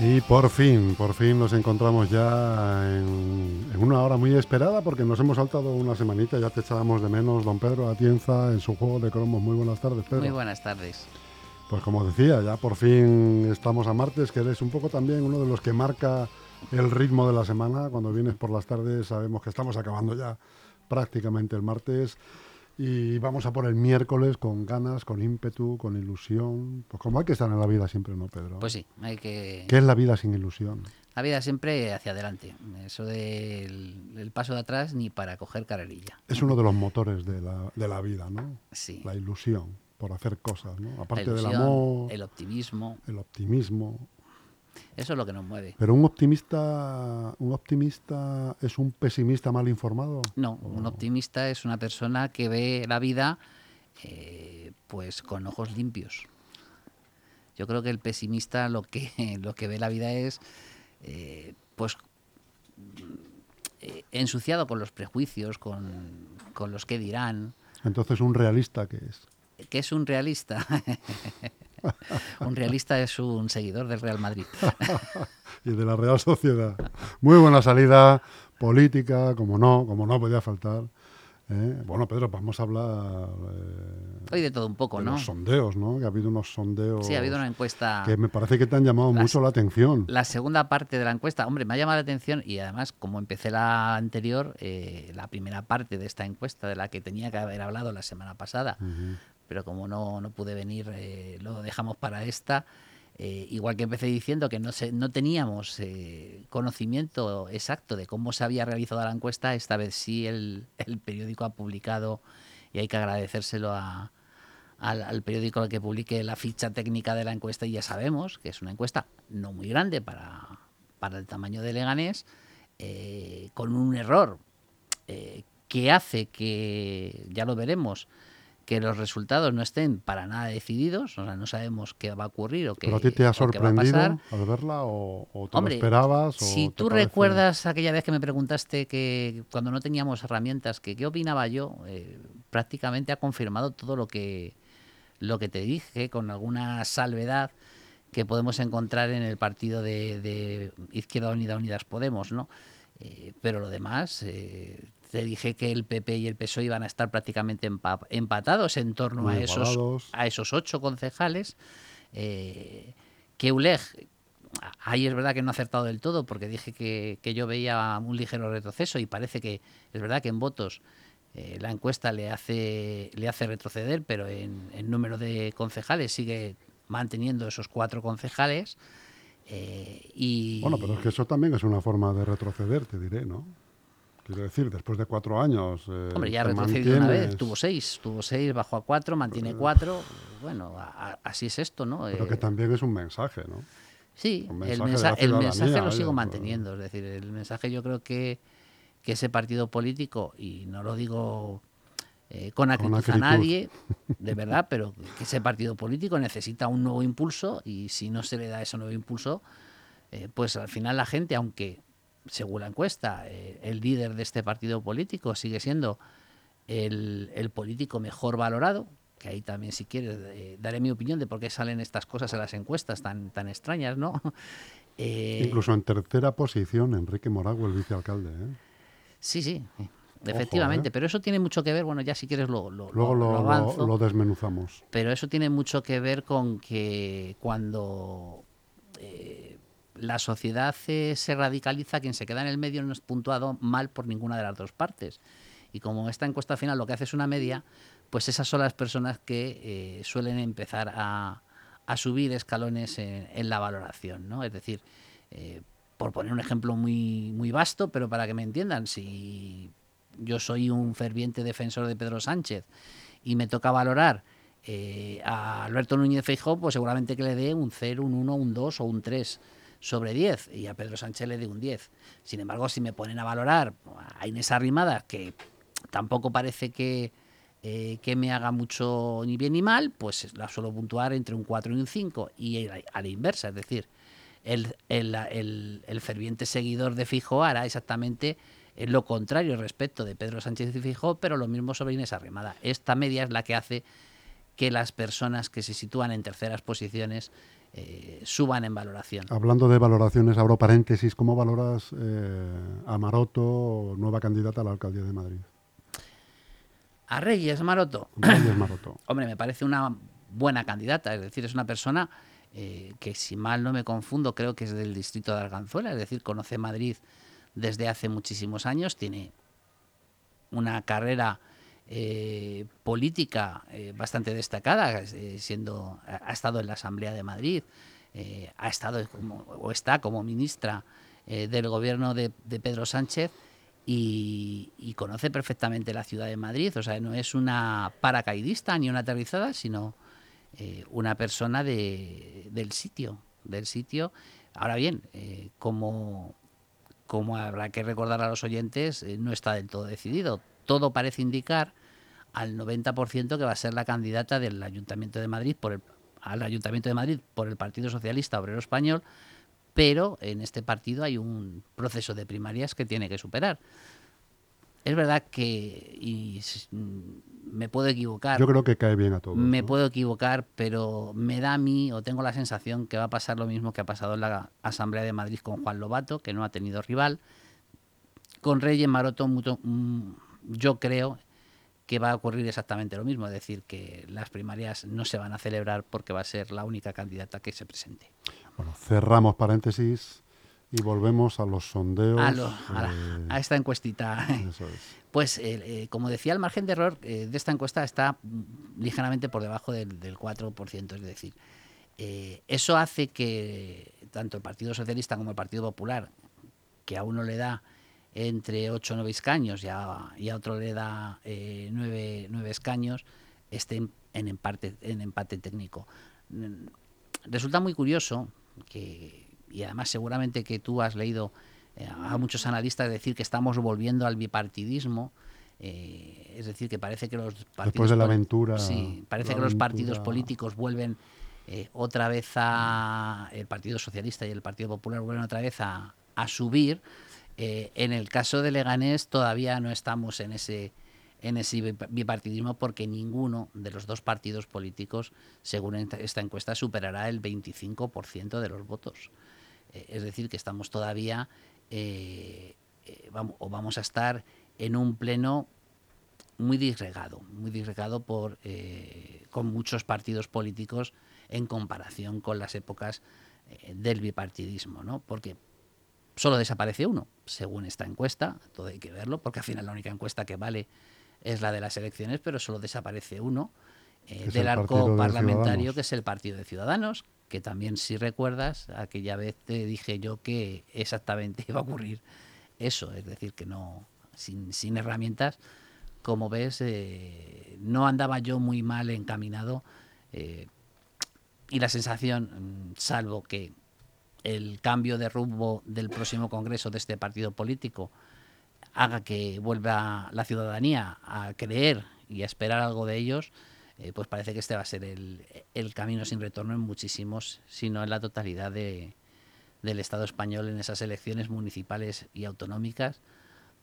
Y por fin, por fin nos encontramos ya en, una hora muy esperada porque nos hemos saltado una semanita, ya te echábamos de menos, don Pedro Atienza, en su juego de cromos. Muy buenas tardes, Pedro. Muy buenas tardes. Pues como decía, ya por fin estamos a martes, que eres un poco también uno de los que marca el ritmo de la semana. Cuando vienes por las tardes sabemos que estamos acabando ya prácticamente el martes. Y vamos a por el miércoles con ganas, con ímpetu, con ilusión. Pues como hay que estar en la vida siempre, ¿no, Pedro? Pues sí, hay que... ¿Qué es la vida sin ilusión? La vida siempre hacia adelante. Eso del paso de atrás ni para coger carrerilla. Es uno de los motores de la, de la vida, ¿no? Sí. La ilusión por hacer cosas, ¿no? Aparte del amor... El optimismo. El optimismo. Eso es lo que nos mueve. Pero un optimista, un optimista es un pesimista mal informado. No, un optimista es una persona que ve la vida, eh, pues con ojos limpios. Yo creo que el pesimista lo que lo que ve la vida es, eh, pues eh, ensuciado con los prejuicios, con, con los que dirán. Entonces, un realista qué es. ¿Qué es un realista? un realista es un seguidor del Real Madrid. y de la Real Sociedad. Muy buena salida política, como no, como no podía faltar. ¿eh? Bueno, Pedro, vamos a hablar. Eh, Hoy de todo un poco, ¿no? Los sondeos, ¿no? Que ha habido unos sondeos. Sí, ha habido una encuesta. Que me parece que te han llamado mucho la atención. La segunda parte de la encuesta, hombre, me ha llamado la atención y además, como empecé la anterior, eh, la primera parte de esta encuesta de la que tenía que haber hablado la semana pasada, pero como no, no pude venir, eh, lo dejamos para esta. Eh, igual que empecé diciendo que no, se, no teníamos eh, conocimiento exacto de cómo se había realizado la encuesta, esta vez sí el, el periódico ha publicado y hay que agradecérselo a, al, periódico que publique la ficha técnica de la encuesta y ya sabemos que es una encuesta no muy grande para, para el tamaño de Leganés, con un error que hace que, ya lo veremos, que los resultados no estén para nada decididos, o sea, no sabemos qué va a ocurrir o qué, ¿Pero a ti te ha sorprendido al verla o, te lo esperabas? si tú recuerdas aquella vez que me preguntaste que cuando no teníamos herramientas, que qué opinaba yo, eh, prácticamente ha confirmado todo lo que, lo que te dije, con alguna salvedad que podemos encontrar en el partido de, Izquierda Unida Unidas Podemos, ¿no? Eh, pero lo demás, eh, te dije que el PP y el PSOE iban a estar prácticamente empatados en torno a esos, a esos ocho concejales. Eh, que ULEG, ahí es verdad que no ha acertado del todo, porque dije que, yo veía un ligero retroceso y parece que es verdad que en votos eh, la encuesta le hace, le hace retroceder, pero en, número de concejales sigue manteniendo esos cuatro concejales. Eh, y... Bueno, pero es que eso también es una forma de retroceder, te diré, ¿no? Quiero decir, después de cuatro años. Eh, Hombre, ya ha retrocedido una vez, tuvo seis, tuvo seis, bajó a cuatro, mantiene cuatro. Bueno, así es esto, ¿no? Pero que eh, también es un mensaje, ¿no? Sí, el, mensaje lo sigo manteniendo. Es decir, el mensaje yo creo que, que ese partido político, y no lo digo eh, con, acritud a nadie, de verdad, pero que ese partido político necesita un nuevo impulso y si no se le da ese nuevo impulso, pues al final la gente, aunque según la encuesta, eh, el líder de este partido político sigue siendo el, político mejor valorado, que ahí también si quieres eh, daré mi opinión de por qué salen estas cosas en las encuestas tan, tan extrañas, ¿no? Eh, Incluso en tercera posición, Enrique Morago, el vicealcalde. Sí, sí, efectivamente, pero eso tiene mucho que ver, bueno, ya si quieres lo, lo, Luego lo, lo, desmenuzamos. Pero eso tiene mucho que ver con que cuando la sociedad se radicaliza, quien se queda en el medio no es puntuado mal por ninguna de las dos partes. Y como esta encuesta final lo que hace es una media, pues esas son las personas que eh, suelen empezar a, subir escalones en, la valoración, ¿no? Es decir, eh, por poner un ejemplo muy, muy vasto, pero para que me entiendan, si yo soy un ferviente defensor de Pedro Sánchez y me toca valorar eh, a Alberto Núñez Feijóo, pues seguramente que le dé un 0, un 1, un 2 o un 3 sobre 10 y a Pedro Sánchez le de un 10. Sin embargo, si me ponen a valorar a Inés Arrimada, que tampoco parece que, eh, que me haga mucho ni bien ni mal, pues la suelo puntuar entre un 4 y un 5 y a la inversa, es decir, el, el, ferviente seguidor de Fijo hará exactamente lo contrario respecto de Pedro Sánchez y Fijo, pero lo mismo sobre Inés Arrimada. Esta media es la que hace que las personas que se sitúan en terceras posiciones eh, suban en valoración. Hablando de valoraciones, abro paréntesis, ¿cómo valoras eh, a Maroto, nueva candidata a la alcaldía de Madrid? A Reyes Maroto. Reyes Maroto. Hombre, me parece una buena candidata, es decir, es una persona eh, que si mal no me confundo, creo que es del distrito de Arganzuela, es decir, conoce Madrid desde hace muchísimos años, tiene una carrera eh, política eh, bastante destacada, siendo ha estado en la Asamblea de Madrid, ha estado o está como ministra del gobierno de, Pedro Sánchez y, conoce perfectamente la ciudad de Madrid, o sea, no es una paracaidista ni una aterrizada, sino eh, una persona de, del sitio, del sitio. Ahora bien, eh, como, como habrá que recordar a los oyentes, eh, no está del todo decidido. Todo parece indicar al 90% que va a ser la candidata del Ayuntamiento de Madrid por el, al Ayuntamiento de Madrid por el Partido Socialista Obrero Español, pero en este partido hay un proceso de primarias que tiene que superar. Es verdad que y me puedo equivocar. Yo creo que cae bien a todos. Me puedo equivocar, pero me da a mí, o tengo la sensación, que va a pasar lo mismo que ha pasado en la Asamblea de Madrid con Juan Lobato, que no ha tenido rival. Con Reyes Maroto, yo creo que va a ocurrir exactamente lo mismo, es decir, que las primarias no se van a celebrar porque va a ser la única candidata que se presente. Bueno, cerramos paréntesis. Y volvemos a los sondeos. A, eh, esta encuestita. Pues, eh, eh, como decía, el margen de error de esta encuesta está ligeramente por debajo del, 4%. Es decir, eso hace que tanto el Partido Socialista como el Partido Popular, que a uno le da entre 8 o 9 escaños y a, y a otro le da 9, escaños, estén en empate, en empate técnico. Resulta muy curioso que y además seguramente que tú has leído eh, a muchos analistas decir que estamos volviendo al bipartidismo. Eh, es decir, que parece que los partidos Después de la aventura. Sí, parece que los partidos políticos vuelven eh, otra vez a. El Partido Socialista y el Partido Popular vuelven otra vez a, a subir. En el caso de Leganés todavía no estamos en ese en ese bipartidismo porque ninguno de los dos partidos políticos, según esta encuesta, superará el 25% de los votos. Eh, es decir, que estamos todavía eh, eh, vamos, o vamos a estar en un pleno muy disgregado, muy disgregado por, con muchos partidos políticos en comparación con las épocas del bipartidismo, ¿no? Porque solo desaparece uno, según esta encuesta, todo hay que verlo, porque al final la única encuesta que vale es la de las elecciones, pero solo desaparece uno del arco parlamentario, que es el Partido de Ciudadanos, que también si recuerdas, aquella vez te dije yo que exactamente iba a ocurrir eso, es decir, que no, sin, sin herramientas, como ves, eh, no andaba yo muy mal encaminado eh, y la sensación, mm, salvo que el cambio de rumbo del próximo Congreso de este partido político haga que vuelva la ciudadanía a creer y a esperar algo de ellos, eh, pues parece que este va a ser el, camino sin retorno en muchísimos, sino en la totalidad de, del Estado español en esas elecciones municipales y autonómicas,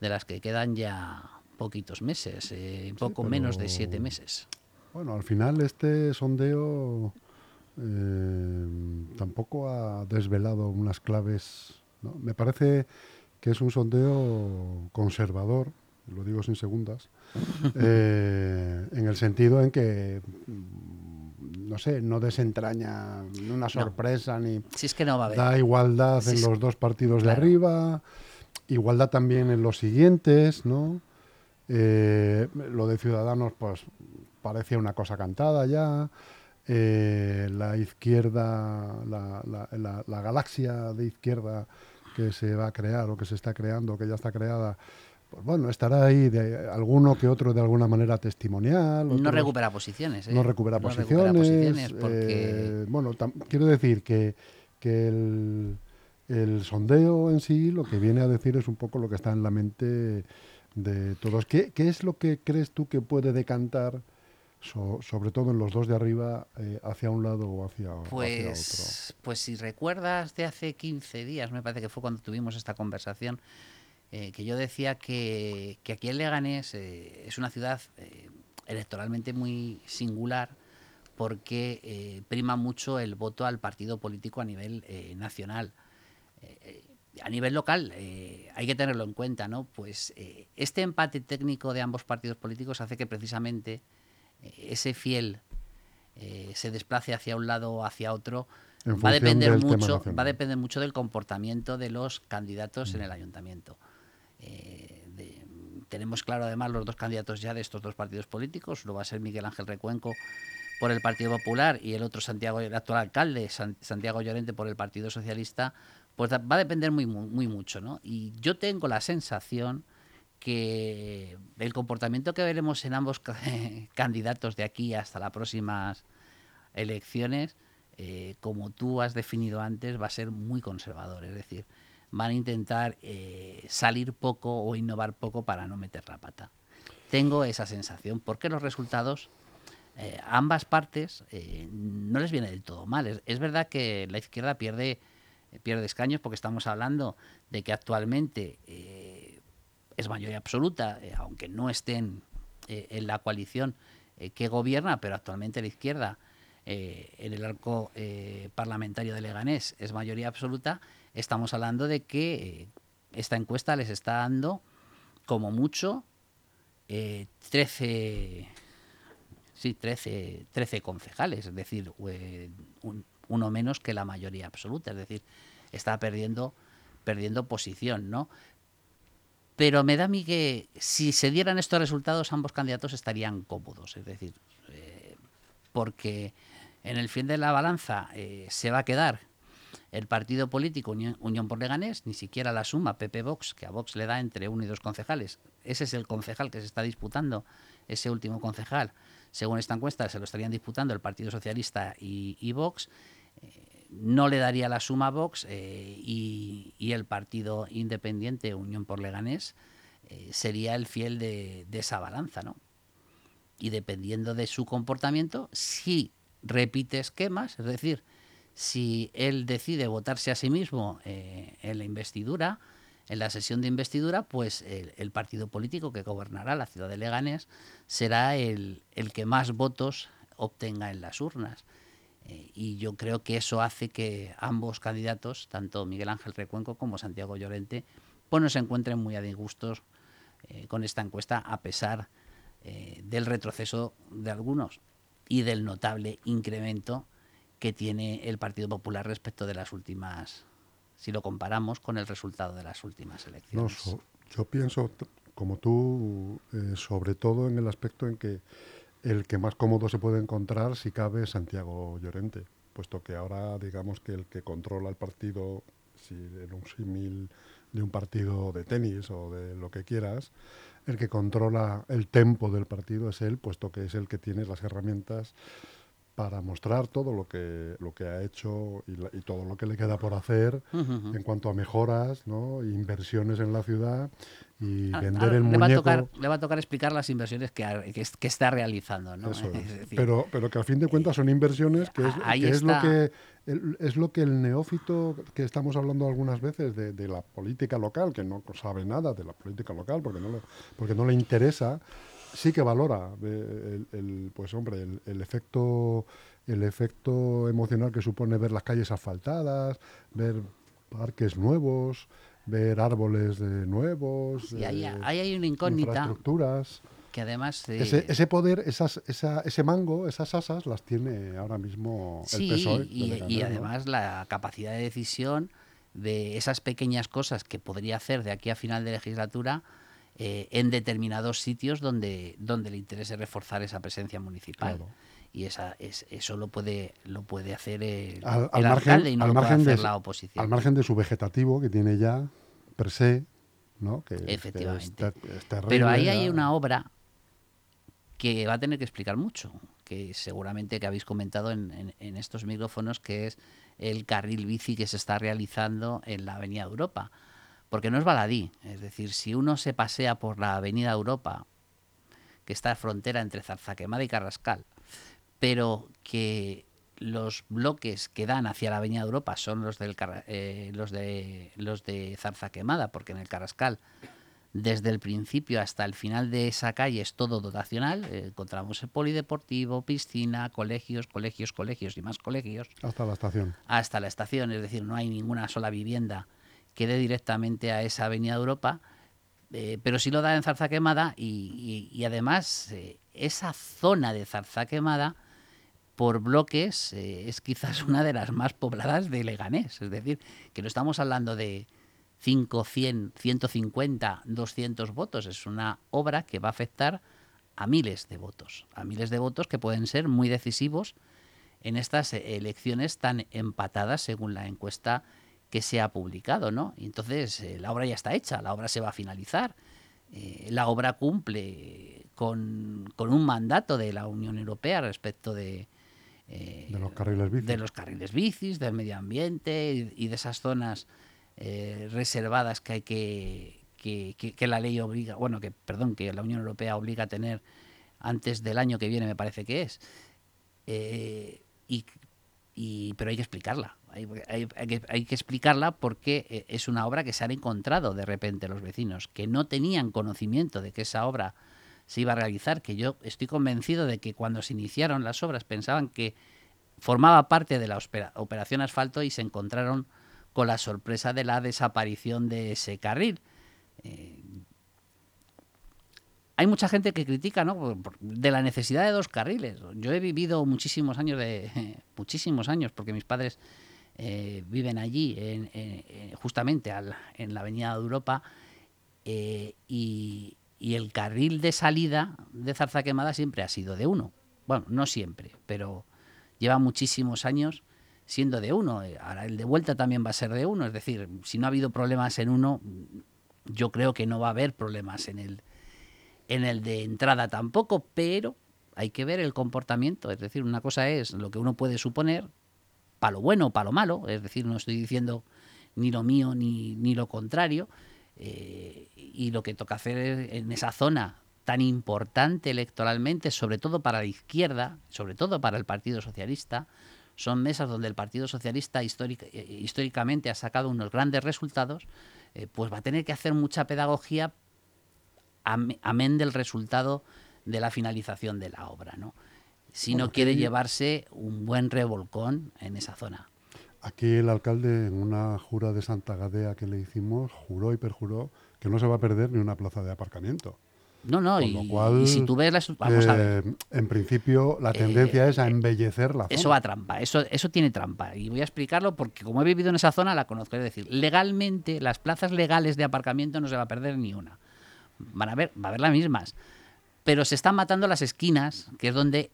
de las que quedan ya poquitos meses, eh, poco menos de siete meses. Bueno, al final este sondeo eh, tampoco ha desvelado unas claves. Me parece que es un sondeo conservador, lo digo sin segundas, eh, en el sentido en que, mm, no sé, no desentraña una sorpresa ni... Si es que no va a haber. Da igualdad en los dos partidos de arriba, igualdad también en los siguientes, ¿no? Eh, lo de Ciudadanos, pues parece una cosa cantada ya. Eh, la izquierda, la, la, la, galaxia de izquierda que se va a crear o que se está creando, que ya está creada, pues bueno, estará ahí de alguno que otro de alguna manera testimonial. no recupera posiciones. ¿eh? No recupera posiciones. Eh, bueno, quiero decir que, que el, el, sondeo en sí lo que viene a decir es un poco lo que está en la mente de todos. ¿Qué, qué es lo que crees tú que puede decantar? Sobre todo en los dos de arriba, eh, hacia un lado o hacia, pues, otro. Pues si recuerdas de hace 15 días, me parece que fue cuando tuvimos esta conversación, eh, que yo decía que, que aquí en Leganés eh, es una ciudad electoralmente muy singular, porque prima mucho el voto al partido político a nivel nacional. a nivel local hay que tenerlo en cuenta, ¿no? Pues este empate técnico de ambos partidos políticos hace que precisamente ese fiel se desplace hacia un lado o hacia otro va a depender mucho va a depender mucho del comportamiento de los candidatos en el ayuntamiento tenemos claro además los dos candidatos ya de estos dos partidos políticos. Uno va a ser Miguel Ángel Recuenco por el Partido Popular y el otro Santiago, el actual alcalde, Santiago Llorente por el Partido Socialista, pues va a depender muy, muy, mucho. ¿no? Y yo tengo la sensación que el comportamiento que veremos en ambos candidatos de aquí hasta las próximas elecciones, eh, como tú has definido antes, va a ser muy conservador. Es decir, van a intentar eh, salir poco o innovar poco para no meter la pata. Tengo esa sensación, porque los resultados, eh, ambas partes, eh, no les viene del todo mal. Es, verdad que la izquierda pierde, pierde escaños porque estamos hablando de que actualmente es mayoría absoluta, aunque no estén en la coalición que gobierna, pero actualmente la izquierda en el arco parlamentario de Leganés es mayoría absoluta estamos hablando de que eh, esta encuesta les está dando como mucho 13, eh, sí, 13, 13 concejales, es decir, eh, uno menos que la mayoría absoluta, es decir, está perdiendo, perdiendo posición, ¿no? Pero me da a mí que si se dieran estos resultados, ambos candidatos estarían cómodos, es decir, porque en el fin de la balanza se va a quedar el partido político Unión, por Leganés ni siquiera la suma PP Vox, que a Vox le da entre uno y dos concejales. Ese es el concejal que se está disputando, ese último concejal. Según esta encuesta, se lo estarían disputando el Partido Socialista y, Vox. No le daría la suma a Vox eh, y, el Partido Independiente Unión por Leganés eh, sería el fiel de, esa balanza, ¿no? Y dependiendo de su comportamiento, si repite esquemas, es decir, si él decide votarse a sí mismo eh, en la investidura, en la sesión de investidura, pues el, partido político que gobernará la ciudad de Leganés será el, que más votos obtenga en las urnas. Eh, y yo creo que eso hace que ambos candidatos, tanto Miguel Ángel Recuenco como Santiago Llorente, pues no se encuentren muy a disgustos eh, con esta encuesta, a pesar del retroceso de algunos y del notable incremento que tiene el Partido Popular respecto de las últimas, si lo comparamos con el resultado de las últimas elecciones. yo pienso, como tú, eh, sobre todo en el aspecto en que el que más cómodo se puede encontrar, si cabe, es Santiago Llorente, puesto que ahora digamos que el que controla el partido, si en un símil de un partido de tenis o de lo que quieras, el que controla el tempo del partido es él, puesto que es el que tiene las herramientas para mostrar todo lo que, lo que ha hecho y, todo lo que le queda por hacer en cuanto a mejoras, ¿no? inversiones en la ciudad y ah, vender el le muñeco. Va a tocar, le va a tocar explicar las inversiones que, que, está realizando. ¿no? pero, pero que al fin de cuentas son inversiones que es, que es lo que el, es lo que el neófito que estamos hablando algunas veces de, de, la política local, que no sabe nada de la política local porque no, porque no le interesa, sí que valora el, pues hombre, el, efecto el efecto emocional que supone ver las calles asfaltadas, ver parques nuevos, ver árboles de nuevos, y ahí, hay una incógnita. Infraestructuras. Que además. ese, ese, poder, esas, esa, ese mango, esas asas, las tiene ahora mismo el PSOE. Y, y además la capacidad de decisión de esas pequeñas cosas que podría hacer de aquí a final de legislatura eh, en determinados sitios donde, donde le interese reforzar esa presencia municipal. Y esa, es, eso lo puede, lo puede hacer el, alcalde y no lo puede hacer la oposición. Al margen de su vegetativo que tiene ya per se, ¿no? Que, Efectivamente. Pero ahí hay una obra que va a tener que explicar mucho, que seguramente que habéis comentado en, en, estos micrófonos, que es el carril bici que se está realizando en la Avenida Europa porque no es baladí. Es decir, si uno se pasea por la Avenida Europa, que está a frontera entre Zarzaquemada y Carrascal, pero que los bloques que dan hacia la Avenida Europa son los, del, eh, los, de, los de Zarzaquemada, porque en el Carrascal desde el principio hasta el final de esa calle es todo dotacional. Eh, encontramos el polideportivo, piscina, colegios, colegios, colegios y más colegios. Hasta la estación. Hasta la estación, es decir, no hay ninguna sola vivienda que dé directamente a esa avenida Europa, eh, pero sí lo da en Zarza Quemada y, además eh, esa zona de Zarza Quemada por bloques es quizás una de las más pobladas de Leganés, es decir, que no estamos hablando de 5, 100, 150, 200 votos. Es una obra que va a afectar a miles de votos, a miles de votos que pueden ser muy decisivos en estas elecciones tan empatadas según la encuesta que se ha publicado, ¿no? Y entonces eh, la obra ya está hecha, la obra se va a finalizar, eh, la obra cumple con, un mandato de la Unión Europea respecto de, eh, de los carriles bicis, de los carriles bicis, del medio ambiente y de esas zonas eh, reservadas que hay que, que, la ley obliga, bueno, que perdón, que la Unión Europea obliga a tener antes del año que viene, me parece que es. Y, pero hay que explicarla. Hay, que, hay, que, explicarla porque eh, es una obra que se han encontrado de repente los vecinos, que no tenían conocimiento de que esa obra se iba a realizar, que yo estoy convencido de que cuando se iniciaron las obras pensaban que formaba parte de la operación asfalto y se encontraron con la sorpresa de la desaparición de ese carril. Eh, hay mucha gente que critica ¿no? de la necesidad de dos carriles. Yo he vivido muchísimos años, de, muchísimos años, porque mis padres eh, viven allí, justamente en la Avenida de Europa, eh, y, y, el carril de salida de Zarza Quemada siempre ha sido de uno. Bueno, no siempre, pero lleva muchísimos años siendo de uno. Eh, ahora el de vuelta también va a ser de uno. Es decir, si no ha habido problemas en uno, yo creo que no va a haber problemas en el, en el de entrada tampoco, pero hay que ver el comportamiento. Es decir, una cosa es lo que uno puede suponer, para lo bueno o para lo malo. Es decir, no estoy diciendo ni lo mío ni, ni lo contrario. Eh, y lo que toca hacer en esa zona tan importante electoralmente, sobre todo para la izquierda, sobre todo para el Partido Socialista, son mesas donde el Partido Socialista eh, históricamente ha sacado unos grandes resultados, eh, pues va a tener que hacer mucha pedagogía amén del resultado de la finalización de la obra, ¿no? Si no quiere llevarse un buen revolcón en esa zona. Aquí el alcalde, en una jura de Santa Gadea que le hicimos, juró y perjuró que no se va a perder ni una plaza de aparcamiento. No, no, y, si tú ves las... Vamos a ver. Eh, en principio, la tendencia eh, es a embellecer la zona. Eso va a trampa, eso, eso tiene trampa. Y voy a explicarlo porque como he vivido en esa zona, la conozco. Es decir, legalmente, las plazas legales de aparcamiento no se va a perder ni una. Van a ver, va a haber las mismas. Pero se están matando las esquinas, que es donde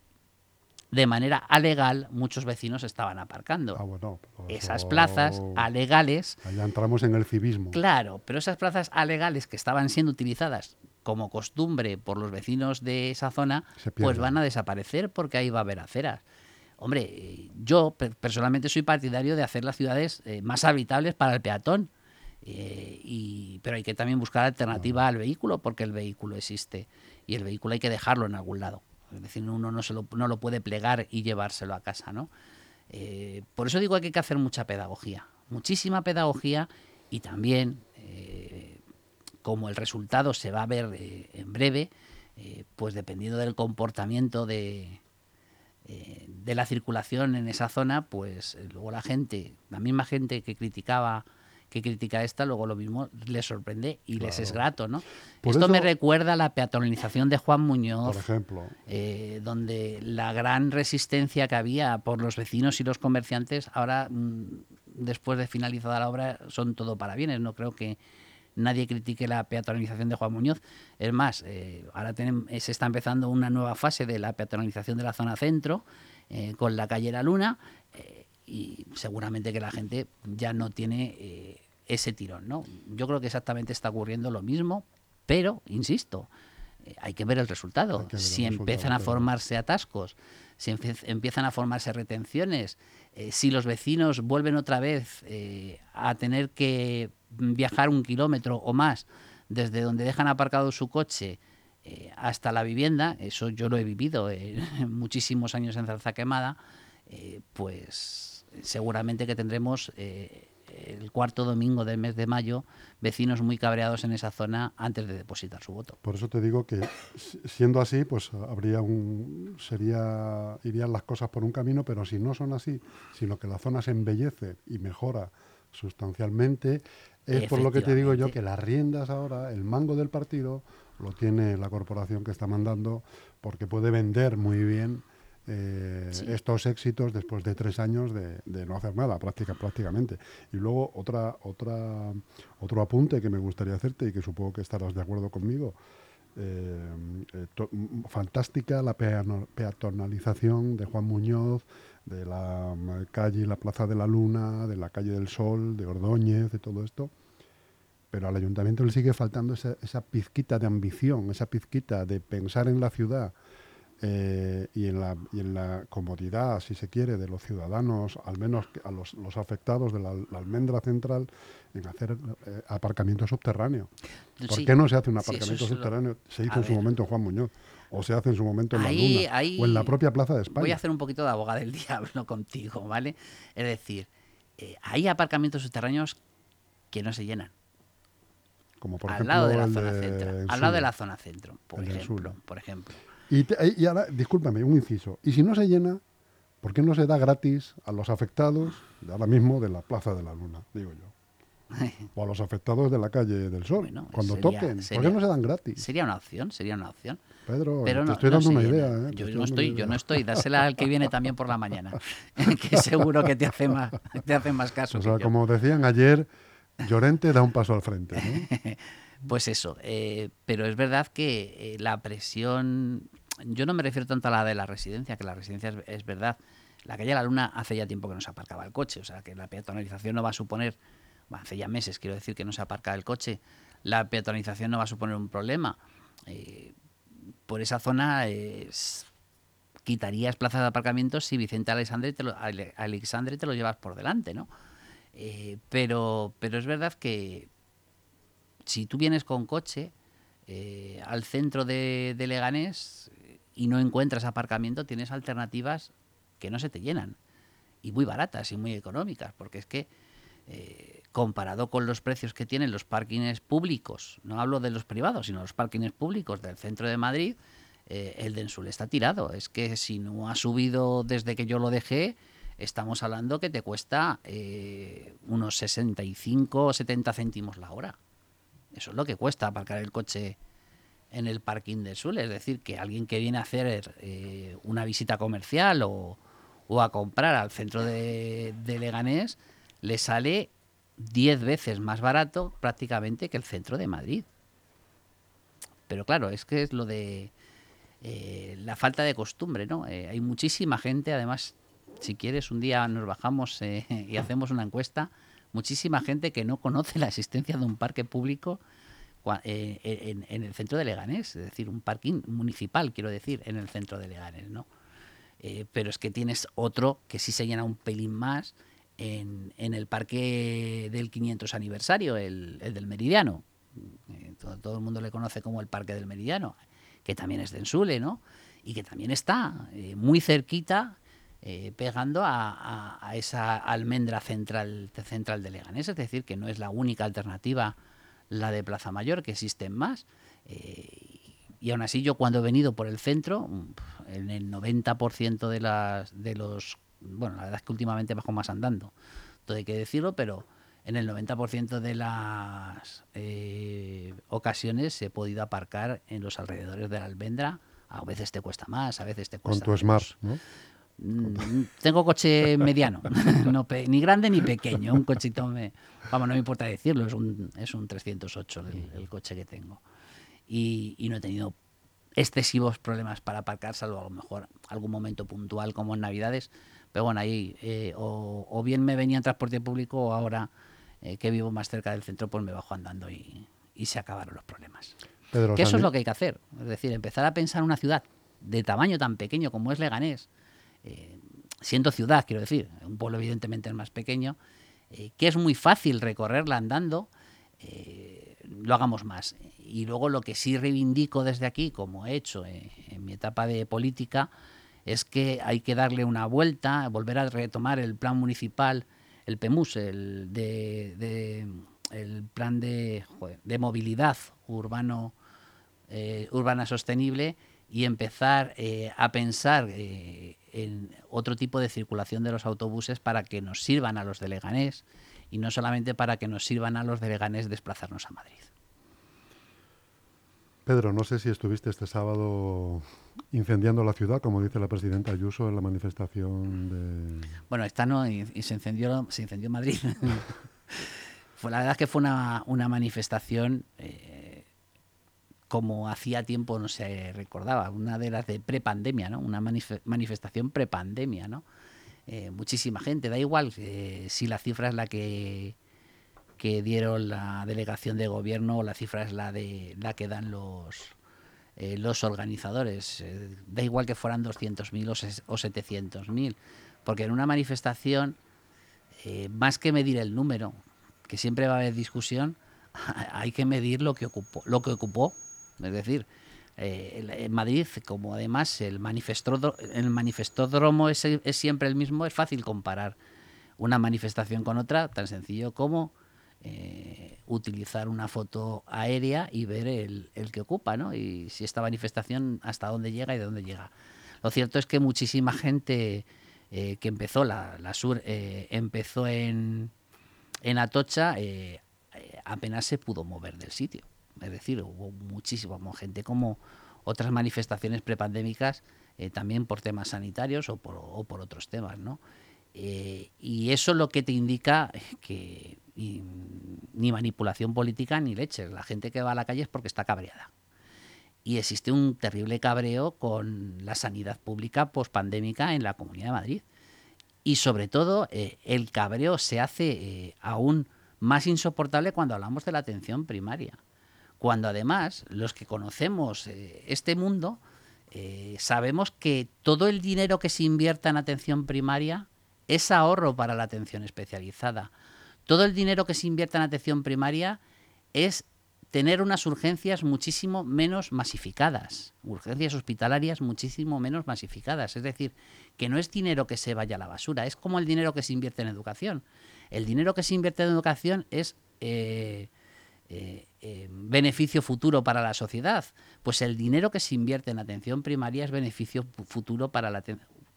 de manera alegal muchos vecinos estaban aparcando. Ah, bueno, esas plazas alegales... Allá entramos en el civismo. Claro, pero esas plazas alegales que estaban siendo utilizadas como costumbre por los vecinos de esa zona, pues van a desaparecer porque ahí va a haber aceras. Hombre, yo personalmente soy partidario de hacer las ciudades eh, más habitables para el peatón, eh, y, pero hay que también buscar alternativa al vehículo porque el vehículo existe y el vehículo hay que dejarlo en algún lado. Es decir, uno no, se lo, no lo puede plegar y llevárselo a casa, ¿no? Eh, por eso digo que hay que hacer mucha pedagogía, muchísima pedagogía y también como el resultado se va a ver eh, en breve, eh, pues dependiendo del comportamiento de, eh, de la circulación en esa zona, pues luego la gente, la misma gente que criticaba que critica esta, luego lo mismo les sorprende y les es grato, ¿no? Esto me recuerda a la peatonalización de Juan Muñoz, por ejemplo, donde la gran resistencia que había por los vecinos y los comerciantes, ahora, mm, después de finalizada la obra, son todo para bienes. No creo que nadie critique la peatonalización de Juan Muñoz. Es más, eh, ahora tenemos, eh, se está empezando una nueva fase de la peatonalización de la zona centro eh, con la calle La Luna y seguramente que la gente ya no tiene ese tirón. ¿no? Yo creo que exactamente está ocurriendo lo mismo, pero, insisto, hay que ver el resultado. si empiezan a formarse atascos, si empiezan a formarse retenciones, si los vecinos vuelven otra vez a tener que viajar un kilómetro o más desde donde dejan aparcado su coche eh, hasta la vivienda, eso yo lo he vivido muchísimos años en Zarza Quemada, eh, pues seguramente que tendremos eh, el cuarto domingo del mes de mayo, vecinos muy cabreados en esa zona antes de depositar su voto. Por eso te digo que siendo así, pues habría un sería irían las cosas por un camino, pero si no son así, sino que la zona se embellece y mejora sustancialmente, es por lo que te digo yo que las riendas ahora, el mango del partido lo tiene la corporación que está mandando porque puede vender muy bien eh, estos éxitos después de tres años de, no hacer nada práctica, prácticamente. Y luego otra, otra, otro apunte que me gustaría hacerte y que supongo que estarás de acuerdo conmigo. Eh, eh, fantástica la peatonalización de Juan Muñoz, de la calle la Plaza de la Luna, de la calle del Sol, de Ordóñez, de todo esto. Pero al ayuntamiento le sigue faltando esa, esa pizquita de ambición, esa pizquita de pensar en la ciudad, eh, y, en la, y en la comodidad, si se quiere, de los ciudadanos, al menos a los, afectados de la, almendra central, en hacer eh, aparcamiento subterráneo. ¿Por qué no se hace un aparcamiento subterráneo? Se hizo en su momento en Juan Muñoz, o se hace en su momento en la Luna, o en la propia Plaza de España. Voy a hacer un poquito de abogada del diablo contigo, ¿vale? Es decir, eh, hay aparcamientos subterráneos que no se llenan. Como por al ejemplo, lado de la zona centro. Al lado de la zona centro, por ejemplo. Por ejemplo. Y, ahora, discúlpame, un inciso. Y si no se llena, ¿por qué no se da gratis a los afectados, de ahora mismo, de la Plaza de la Luna, digo yo? O a los afectados de la calle del Sol, cuando toquen. ¿Por qué no se dan gratis? Sería una opción, sería una opción. Pedro, te estoy dando una idea. ¿eh? Yo, no estoy, yo no estoy, dásela al que viene también por la mañana, que seguro que te hace más, te hace más caso. O sea, como decían ayer, Llorente da un paso al frente. Pues eso, eh, pero es verdad que eh, la presión yo no me refiero tanto a la de la residencia, que la residencia es, verdad. La calle La Luna hace ya tiempo que no se aparcaba el coche, o sea que la peatonalización no va a suponer, hace ya meses quiero decir que no se aparca el coche, la peatonalización no va a suponer un problema. Eh, por esa zona quitarías plazas de aparcamiento si Vicente Alexandre te lo, Alexandre te lo llevas por delante, ¿no? Eh, pero, pero es verdad que si tú vienes con coche eh, al centro de Leganés, y no encuentras aparcamiento, tienes alternativas que no se te llenan y muy baratas y muy económicas, porque es que eh, comparado con los precios que tienen los parkings públicos, no hablo de los privados, sino los parkings públicos del centro de Madrid, eh, el de Ensul está tirado. Es que si no ha subido desde que yo lo dejé, estamos hablando que te cuesta eh, unos 65 o 70 céntimos la hora. Eso es lo que cuesta aparcar el coche en el parking de Sul. Es decir, que alguien que viene a hacer eh, una visita comercial o, a comprar al centro de, Leganés le sale 10 veces más barato prácticamente que el centro de Madrid. Pero claro, es que es lo de eh, la falta de costumbre, ¿no? Eh, hay muchísima gente, además, si quieres, un día nos bajamos y hacemos una encuesta, muchísima gente que no conoce la existencia de un parque público eh, en, el centro de Leganés, es decir, un parking municipal, quiero decir, en el centro de Leganés, ¿no? Eh, pero es que tienes otro que sí se llena un pelín más en, el parque del 500 aniversario, el, del Meridiano. Eh, todo, el mundo le conoce como el Parque del Meridiano, que también es de Ensule, ¿no? Y que también está muy cerquita, pegando a, a, esa almendra central, central de Leganés. Es decir, que no es la única alternativa la de Plaza Mayor, que existen más. Eh, y aún así yo cuando he venido por el centro, en el 90% de, las, de los... Bueno, la verdad es que últimamente bajo más andando, todo hay que decirlo, pero en el 90% de las eh, ocasiones he podido aparcar en los alrededores de la almendra. A veces te cuesta más, a veces te cuesta Con tu Smart, ¿no? Mm, tengo coche mediano, ni grande ni pequeño, un cochito, me, vamos, no me importa decirlo, es un, es un 308 el, coche que tengo. Y, no he tenido excesivos problemas para aparcar, salvo a lo mejor algún momento puntual como en Navidades, pero bueno, ahí eh, o, bien me venía en transporte público o ahora eh, que vivo más cerca del centro, pues me bajo andando y, se acabaron los problemas. que eso es lo que hay que hacer, es decir, empezar a pensar una ciudad de tamaño tan pequeño como es Leganés, eh, siendo ciudad, quiero decir, un pueblo evidentemente es más pequeño, eh, que es muy fácil recorrerla andando, eh, lo hagamos más. Y luego lo que sí reivindico desde aquí, como he hecho en mi etapa de política, es que hay que darle una vuelta, volver a retomar el plan municipal el PEMUS, el, de, el plan de, de movilidad urbano, urbana sostenible y empezar a pensar en otro tipo de circulación de los autobuses para que nos sirvan a los de Leganés y no solamente para que nos sirvan a los de Leganés desplazarnos a Madrid. Pedro, no sé si estuviste este sábado incendiando la ciudad, como dice la presidenta Ayuso en la manifestación de... Bueno, esta no, y, se, incendió, se incendió Madrid. fue, la verdad es que fue una, manifestación eh, como hacía tiempo no se recordaba, una de las de prepandemia, ¿no? Una manifestación prepandemia, ¿no? Eh, muchísima gente, da igual eh, si la cifra es la que que dieron la delegación de gobierno o la cifra es la de la que dan los eh, los organizadores. Da igual que fueran 200.000 o, 700.000, porque en una manifestación, más que medir el número, que siempre va a haber discusión, hay que medir lo que ocupó. Lo que ocupó. Es decir, en Madrid, como además el, el manifestódromo es, es siempre el mismo, es fácil comparar una manifestación con otra, tan sencillo como eh, utilizar una foto aérea y ver el, que ocupa, ¿no? Y si esta manifestación hasta dónde llega y de dónde llega. Lo cierto es que muchísima gente eh, que empezó, la, sur eh, empezó en, en Atocha, apenas se pudo mover del sitio. Es decir, hubo muchísima gente como otras manifestaciones prepandémicas, también por temas sanitarios o por, otros temas, ¿no? y eso lo que te indica que ni manipulación política ni leche. La gente que va a la calle es porque está cabreada. Y existe un terrible cabreo con la sanidad pública pospandémica en la Comunidad de Madrid. Y sobre todo, eh, el cabreo se hace eh, aún más insoportable cuando hablamos de la atención primaria. Cuando además los que conocemos eh, este mundo sabemos que todo el dinero que se invierta en atención primaria es ahorro para la atención especializada todo el dinero que se invierte en atención primaria es tener unas urgencias muchísimo menos masificadas, urgencias hospitalarias muchísimo menos masificadas. Es decir, que no es dinero que se vaya a la basura, es como el dinero que se invierte en educación. El dinero que se invierte en educación es eh, eh, eh, beneficio futuro para la sociedad. Pues el dinero que se invierte en atención primaria es beneficio futuro para la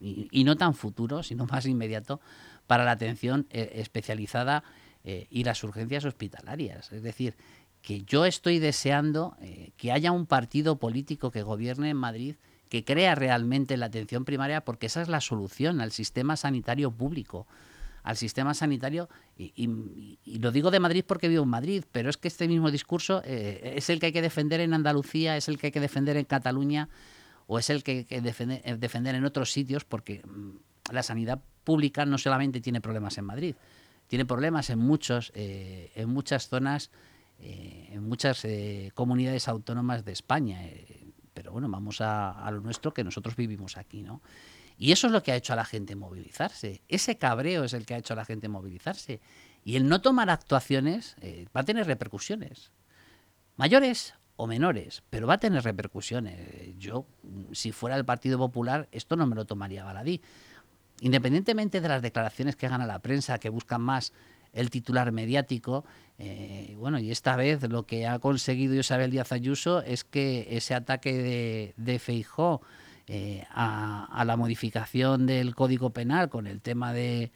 y, y no tan futuro, sino más inmediato para la atención eh, especializada eh, y las urgencias hospitalarias. Es decir, que yo estoy deseando que haya un partido político que gobierne en Madrid que crea realmente la atención primaria porque esa es la solución al sistema sanitario público al sistema sanitario y, lo digo de Madrid porque vivo en Madrid, pero es que este mismo discurso es el que hay que defender en Andalucía, es el que hay que defender en Cataluña o es el que hay que defender, defender en otros sitios porque mm, la sanidad pública no solamente tiene problemas en Madrid, tiene problemas en muchos, eh, en muchas zonas, eh, en muchas eh, comunidades autónomas de España. pero bueno, vamos a, lo nuestro que nosotros vivimos aquí, ¿no? Y eso es lo que ha hecho a la gente movilizarse. Ese cabreo es el que ha hecho a la gente movilizarse. Y el no tomar actuaciones va a tener repercusiones. Mayores o menores, pero va a tener repercusiones. Yo, si fuera el Partido Popular, esto no me lo tomaría baladí independientemente de las declaraciones que hagan a la prensa, que buscan más el titular mediático, eh, bueno, y esta vez lo que ha conseguido Isabel Díaz Ayuso es que ese ataque de, de Feijó eh, a, la modificación del Código Penal con el tema de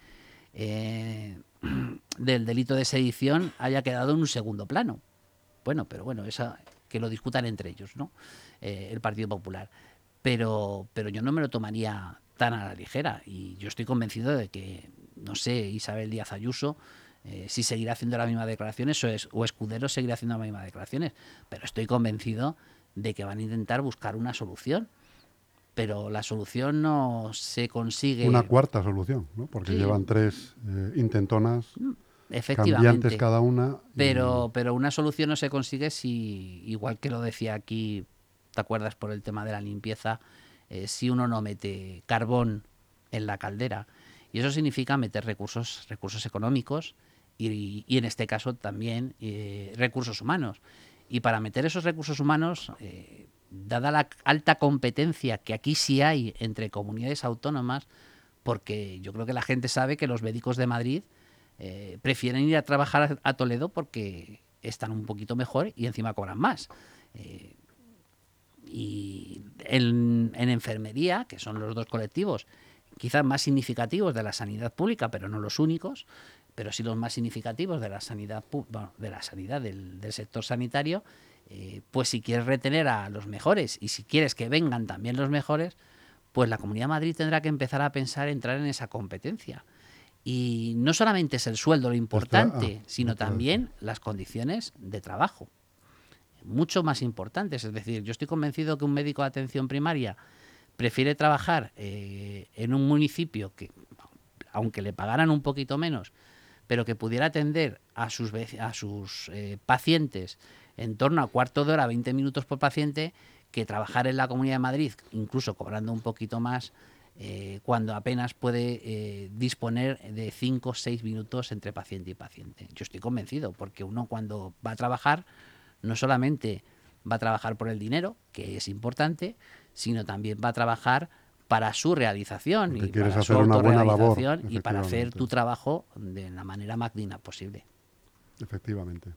eh, del delito de sedición haya quedado en un segundo plano. Bueno, pero bueno, esa, que lo discutan entre ellos, ¿no? el Partido Popular. Pero, pero yo no me lo tomaría tan a la ligera. Y yo estoy convencido de que, no sé, Isabel Díaz Ayuso, eh, si seguirá haciendo las mismas declaraciones o, es, o Escudero seguirá haciendo las mismas declaraciones. Pero estoy convencido de que van a intentar buscar una solución. Pero la solución no se consigue. Una cuarta solución, ¿no? Porque llevan tres eh, intentonas. Mm, cambiantes cada una. Pero, pero una solución no se consigue si, igual que lo decía aquí, ¿te acuerdas por el tema de la limpieza? Eh, si uno no mete carbón en la caldera. Y eso significa meter recursos, recursos económicos y, en este caso también eh, recursos humanos. Y para meter esos recursos humanos, eh, dada la alta competencia que aquí sí hay entre comunidades autónomas, porque yo creo que la gente sabe que los médicos de Madrid eh, prefieren ir a trabajar a, Toledo porque están un poquito mejor y encima cobran más. Eh, y en, enfermería, que son los dos colectivos quizás más significativos de la sanidad pública, pero no los únicos, pero sí los más significativos de la sanidad, de la sanidad del, sector sanitario, eh, pues si quieres retener a los mejores y si quieres que vengan también los mejores, pues la Comunidad de Madrid tendrá que empezar a pensar en entrar en esa competencia. Y no solamente es el sueldo lo importante, ah, sino también las condiciones de trabajo. Mucho más importantes. Es decir, yo estoy convencido que un médico de atención primaria prefiere trabajar eh, en un municipio que, aunque le pagaran un poquito menos, pero que pudiera atender a sus, a sus eh, pacientes en torno a cuarto de hora, 20 minutos por paciente, que trabajar en la Comunidad de Madrid, incluso cobrando un poquito más, eh, cuando apenas puede eh, disponer de 5 o 6 minutos entre paciente y paciente. Yo estoy convencido, porque uno cuando va a trabajar, no solamente va a trabajar por el dinero, que es importante, sino también va a trabajar para su realización y para su autorrealización y para hacer tu trabajo de la manera más digna posible. Efectivamente.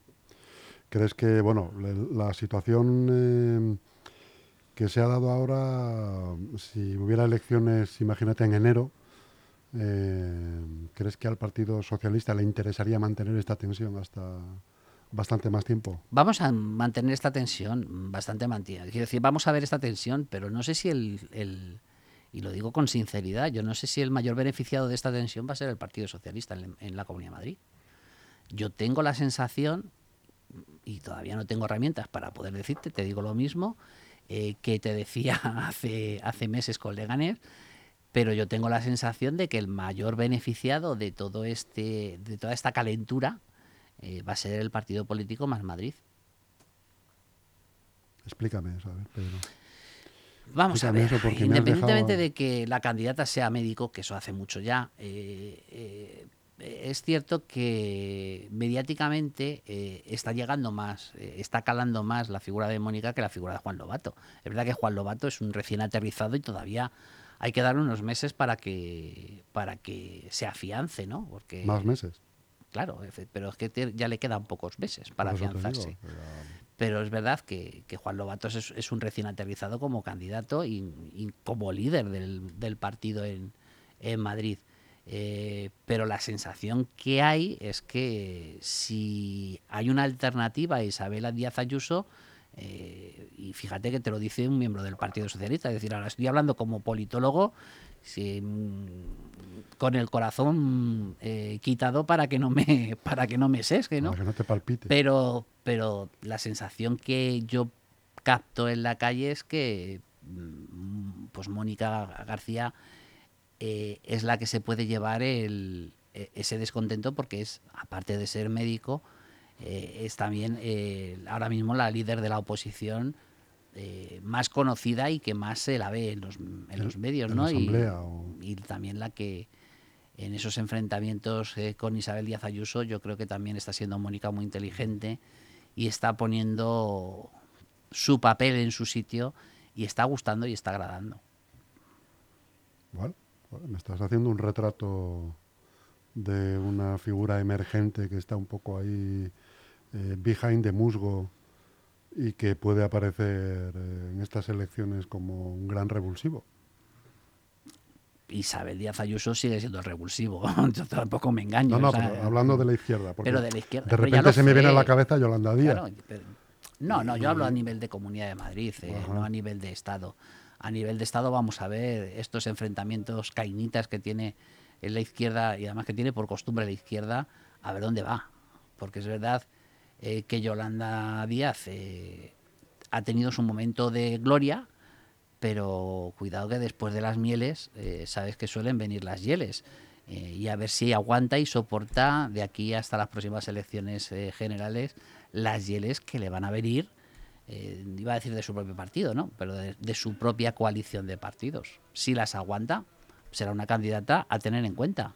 ¿Crees que, bueno, la situación... Eh, que se ha dado ahora, si hubiera elecciones, imagínate en enero, eh, ¿crees que al Partido Socialista le interesaría mantener esta tensión hasta bastante más tiempo? Vamos a mantener esta tensión bastante mantenida. Quiero decir, vamos a ver esta tensión, pero no sé si el, y lo digo con sinceridad, yo no sé si el mayor beneficiado de esta tensión va a ser el Partido Socialista en, en la Comunidad de Madrid. Yo tengo la sensación, y todavía no tengo herramientas para poder decirte, te digo lo mismo, eh, que te decía hace, hace meses con Leganés, pero yo tengo la sensación de que el mayor beneficiado de todo este, de toda esta calentura eh, va a ser el partido político más Madrid. Explícame eso, a ver, Pedro. Vamos a ver, independientemente de que la candidata sea médico, que eso hace mucho ya, eh, es cierto que mediáticamente eh, está llegando más, eh, está calando más la figura de Mónica que la figura de Juan Lobato. Es verdad que Juan Lobato es un recién aterrizado y todavía hay que dar unos meses para que para que se afiance, ¿no? Porque más meses. Claro, pero es que ya le quedan pocos meses para afianzarse. pero... es verdad que, Juan Lobato es, un recién aterrizado como candidato y, como líder del, del partido en, en Madrid. Eh, pero la sensación que hay es que si hay una alternativa a Isabela Díaz Ayuso, eh, y fíjate que te lo dice un miembro del Partido Socialista, es decir, ahora estoy hablando como politólogo mm, con el corazón eh, quitado para que no me para que no me sesque, ¿no? Para que no te palpite. Pero, pero la sensación que yo capto en la calle es que mm, pues Mónica García eh, es la que se puede llevar el, e, ese descontento porque es, aparte de ser médico, eh, es también eh, ahora mismo la líder de la oposición más conocida y que más se la ve en los, en los medios, ¿no? y, también la que en esos enfrentamientos con Isabel Díaz Ayuso, yo creo que también está siendo Mónica muy inteligente y está poniendo su papel en su sitio y está gustando y está agradando. Bueno, me estás haciendo un retrato de una figura emergente que está un poco ahí eh, behind the musgo y que puede aparecer eh, en estas elecciones como un gran revulsivo. Isabel Díaz Ayuso sigue siendo el revulsivo. Yo tampoco me engaño. No, no, hablando de la izquierda. Pero de la izquierda. De repente se me viene a la cabeza Yolanda Díaz. no, no, yo hablo a nivel de Comunidad de Madrid, eh, no a nivel de Estado a nivel de Estado vamos a ver estos enfrentamientos cainitas que tiene en la izquierda y además que tiene por costumbre la izquierda, a ver dónde va. Porque es verdad eh, que Yolanda Díaz eh, ha tenido su momento de gloria, pero cuidado que después de las mieles eh, sabes que suelen venir las hieles. y a ver si aguanta y soporta de aquí hasta las próximas elecciones generales las hieles que le van a venir eh, iba a decir de su propio partido, ¿no? Pero de, su propia coalición de partidos. Si las aguanta, será una candidata a tener en cuenta.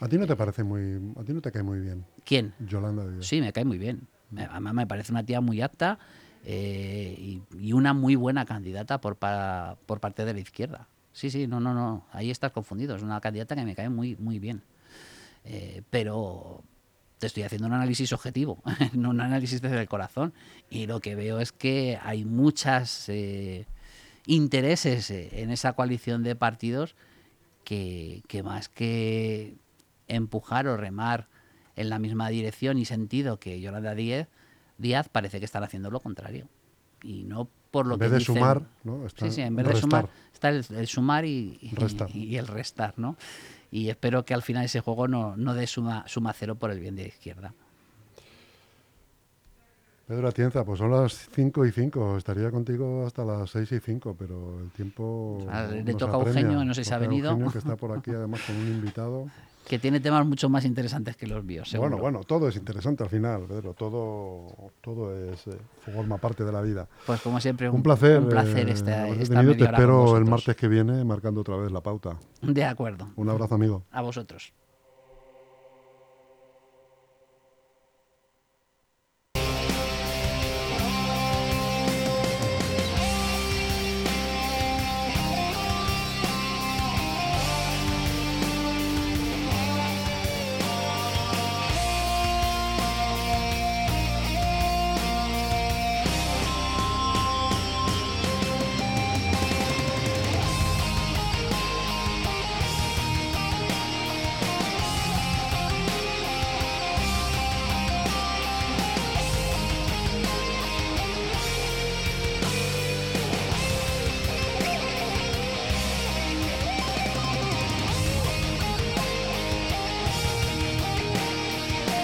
¿A ti no te parece muy, a ti no te cae muy bien? ¿Quién? Yolanda Díaz. Sí, me cae muy bien. Mm. Además me parece una tía muy apta eh, y, una muy buena candidata por, por parte de la izquierda. Sí, sí, no, no, no. Ahí estás confundido. Es una candidata que me cae muy, muy bien. Eh, pero te estoy haciendo un análisis objetivo, no un análisis desde el corazón. Y lo que veo es que hay muchas eh, intereses eh, en esa coalición de partidos que, que más que empujar o remar en la misma dirección y sentido que Yolanda Díaz, Díaz parece que están haciendo lo contrario. Y no por lo en que vez de sumar, ¿no? Está sí, sí, en vez de sumar está el, el sumar y, y el restar, ¿no? Y espero que al final ese juego no, no dé suma, suma cero por el bien de la izquierda. Pedro Atienza, pues son las 5 y 5. Estaría contigo hasta las 6 y 5, pero el tiempo. Ah, le nos toca a. Eugenio, no sé si ha venido. Eugenio, que está por aquí además con un invitado. Que tiene temas mucho más interesantes que los míos, seguro. Bueno, bueno, todo es interesante al final, Pedro. Todo, todo es, eh, forma parte de la vida. Pues como siempre, Un placer. Un placer eh, esta. Te con espero el martes que viene marcando otra vez la pauta. De acuerdo. Un abrazo, amigo. A vosotros.